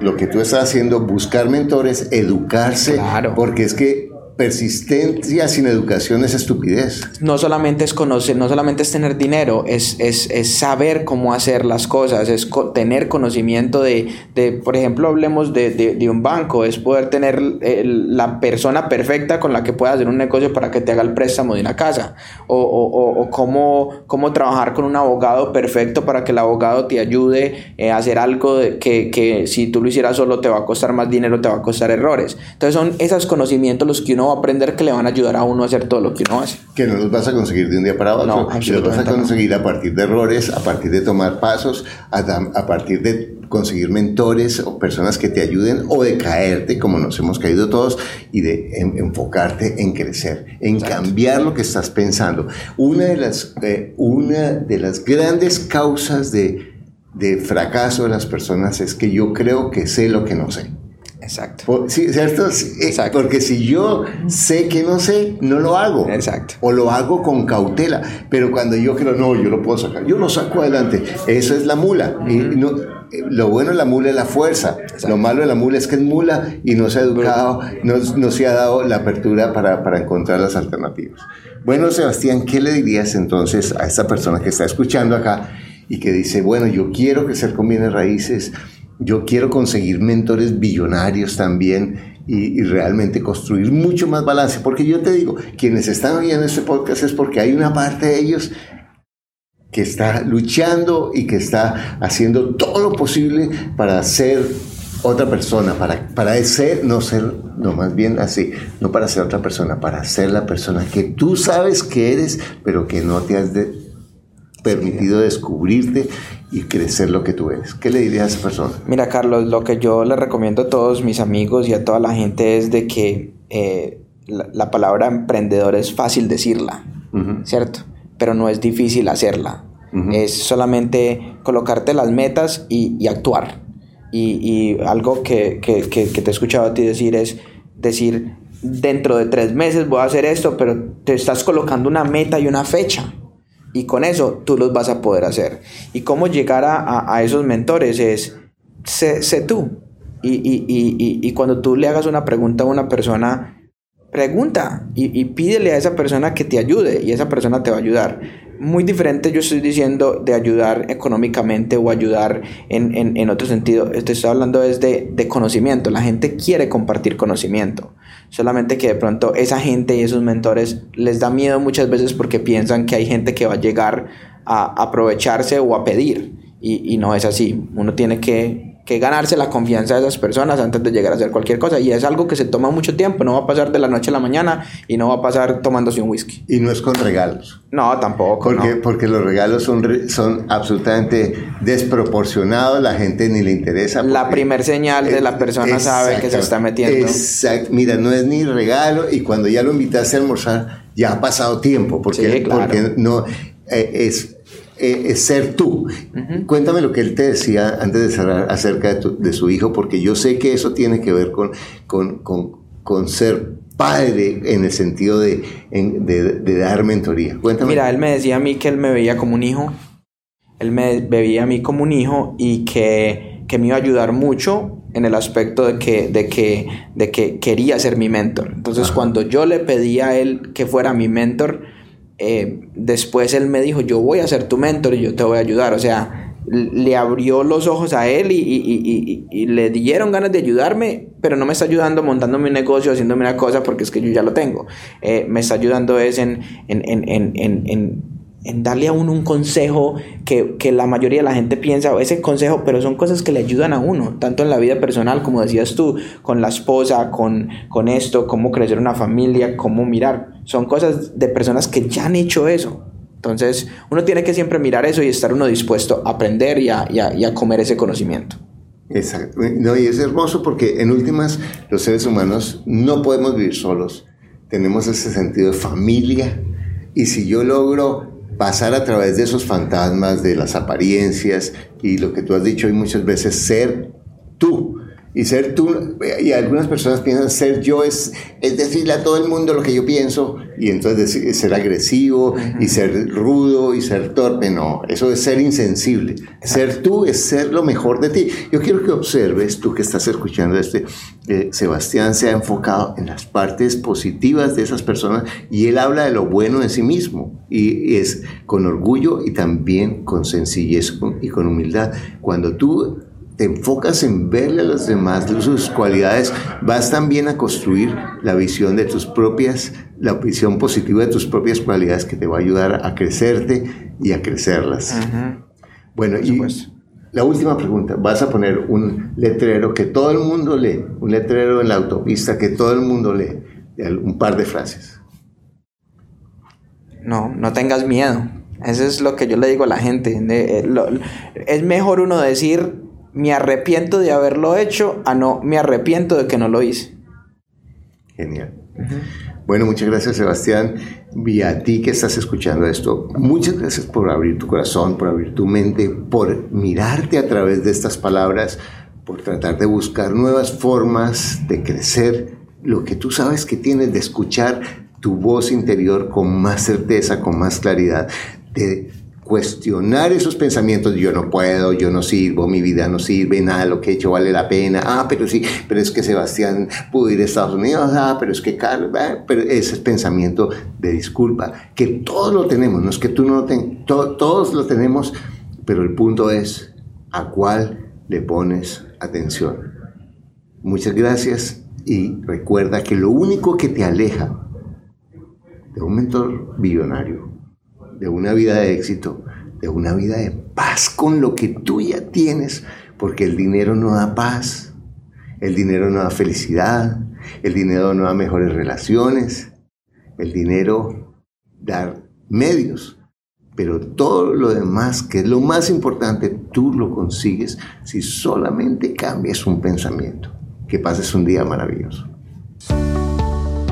lo que tú estás haciendo, buscar mentores, educarse, porque es que persistencia sin educación es estupidez. No solamente es conocer, no solamente es tener dinero, es, es, es saber cómo hacer las cosas, es tener conocimiento de, de, por ejemplo, hablemos de, de, un banco, es poder tener la persona perfecta con la que puedas hacer un negocio para que te haga el préstamo de una casa, o, o, o cómo, cómo, trabajar con un abogado perfecto para que el abogado te ayude eh, a hacer algo que, que si tú lo hicieras solo te va a costar más dinero, te va a costar errores. Entonces son esos conocimientos los que uno aprender que le van a ayudar a uno a hacer todo lo que uno hace. Que no los vas a conseguir de un día para otro, no, los vas a conseguir a partir de errores, a partir de tomar pasos, a, partir de conseguir mentores o personas que te ayuden o de caerte, como nos hemos caído todos, y de enfocarte en crecer, en cambiar lo que estás pensando. Una de las, eh, una de las grandes causas de, de fracaso de las personas es que yo creo que sé lo que no sé. Exacto. Sí, ¿cierto? Exacto. Porque si yo sé que no sé, no lo hago. Exacto. O lo hago con cautela. Pero cuando yo creo, no, yo lo puedo sacar, yo lo saco adelante. Eso es la mula. y no, lo bueno de la mula es la fuerza. Lo malo de la mula es que es mula y no se ha educado, no, no se ha dado la apertura para, para encontrar las alternativas. Bueno, Sebastián, ¿qué le dirías entonces a esta persona que está escuchando acá y que dice, bueno, yo quiero crecer con bienes raíces? Yo quiero conseguir mentores billonarios también y, realmente construir mucho más balance, porque yo te digo, quienes están oyendo este podcast es porque hay una parte de ellos que está luchando y que está haciendo todo lo posible para ser otra persona, para, para ser, no ser, no más bien así, no para ser otra persona, para ser la persona que tú sabes que eres, pero que no te has permitido descubrirte y crecer lo que tú eres. ¿Qué le dirías a esa persona? Mira, Carlos, lo que yo le recomiendo a todos mis amigos y a toda la gente es de que eh, la, palabra emprendedor es fácil decirla, ¿cierto? Pero no es difícil hacerla. Es solamente colocarte las metas y, actuar. Y, algo que, que, te he escuchado a ti decir es decir, dentro de tres meses voy a hacer esto, pero te estás colocando una meta y una fecha. Y con eso tú los vas a poder hacer. Y cómo llegar a, esos mentores es, sé, tú. Y, y, y, y, cuando tú le hagas una pregunta a una persona, pregunta y, pídele a esa persona que te ayude y esa persona te va a ayudar. Muy diferente yo estoy diciendo de ayudar económicamente o ayudar en, en, en otro sentido. Estoy hablando es de, de conocimiento. La gente quiere compartir conocimiento. Solamente que de pronto esa gente y esos mentores les da miedo muchas veces porque piensan que hay gente que va a llegar a aprovecharse o a pedir. Y, y no es así. Uno tiene que que ganarse la confianza de esas personas antes de llegar a hacer cualquier cosa. Y es algo que se toma mucho tiempo, no va a pasar de la noche a la mañana y no va a pasar tomándose un whisky. Y no es con regalos. No, tampoco. Porque, porque los regalos son, son absolutamente desproporcionados, la gente ni le interesa. La primer señal de la persona sabe que se está metiendo. Exacto. Mira, no es ni regalo y cuando ya lo invitaste a almorzar, ya ha pasado tiempo, porque, porque no eh, es eh, ser tú. Cuéntame lo que él te decía antes de cerrar acerca de, su hijo, porque yo sé que eso tiene que ver con, con, ser padre en el sentido de, de, dar mentoría. Cuéntame. Mira, él me decía a mí que él me veía como un hijo. Él me veía a mí como un hijo y que, que me iba a ayudar mucho en el aspecto de que, de que, de que quería ser mi mentor. Entonces, cuando yo le pedí a él que fuera mi mentor, eh, después él me dijo, yo voy a ser tu mentor y yo te voy a ayudar. O sea, le abrió los ojos a él y, le dieron ganas de ayudarme, pero no me está ayudando montándome un negocio, haciéndome una cosa, porque es que yo ya lo tengo. Eh, me está ayudando es en, en, en darle a uno un consejo que, que, la mayoría de la gente piensa, ese consejo, pero son cosas que le ayudan a uno, tanto en la vida personal, como decías tú, con la esposa, con, con esto, cómo crecer una familia, cómo mirar. Son cosas de personas que ya han hecho eso. Entonces, uno tiene que siempre mirar eso y estar uno dispuesto a aprender y a, a, a comer ese conocimiento. Exacto. No, y es hermoso porque en últimas los seres humanos no podemos vivir solos. Tenemos ese sentido de familia. Y si yo logro pasar a través de esos fantasmas, de las apariencias y lo que tú has dicho hoy muchas veces, ser tú. Y ser tú, y algunas personas piensan ser yo es, es decirle a todo el mundo lo que yo pienso, y entonces ser agresivo, y ser rudo, y ser torpe. No, eso es ser insensible. Ser tú es ser lo mejor de ti. Yo quiero que observes, tú que estás escuchando este, eh, Sebastián se ha enfocado en las partes positivas de esas personas, y él habla de lo bueno de sí mismo, y, y es con orgullo y también con sencillez y con humildad. Cuando tú te enfocas en verle a los demás sus cualidades, vas también a construir la visión de tus propias, la visión positiva de tus propias cualidades que te va a ayudar a crecerte y a crecerlas. Uh -huh. Bueno, y la última pregunta, vas a poner un letrero que todo el mundo lee, un letrero en la autopista que todo el mundo lee, un par de frases. No, no tengas miedo. Eso es lo que yo le digo a la gente. Es mejor uno decir me arrepiento de haberlo hecho a no me arrepiento de que no lo hice. Genial. Uh -huh. Bueno, muchas gracias Sebastián y a ti que estás escuchando esto. Muchas gracias por abrir tu corazón, por abrir tu mente, por mirarte a través de estas palabras, por tratar de buscar nuevas formas de crecer, lo que tú sabes que tienes de escuchar tu voz interior con más certeza, con más claridad, de cuestionar esos pensamientos, yo no puedo, yo no sirvo, mi vida no sirve, nada lo que he hecho vale la pena, ah, pero sí, pero es que Sebastián pudo ir a Estados Unidos, ah, pero es que Carlos, ah, pero ese pensamiento de disculpa, que todos lo tenemos, no es que tú no lo tengas, to todos lo tenemos, pero el punto es a cuál le pones atención. Muchas gracias y recuerda que lo único que te aleja de un mentor billonario de una vida de éxito, de una vida de paz con lo que tú ya tienes, porque el dinero no da paz, el dinero no da felicidad, el dinero no da mejores relaciones, el dinero da medios, pero todo lo demás, que es lo más importante, tú lo consigues si solamente cambias un pensamiento. Que pases un día maravilloso.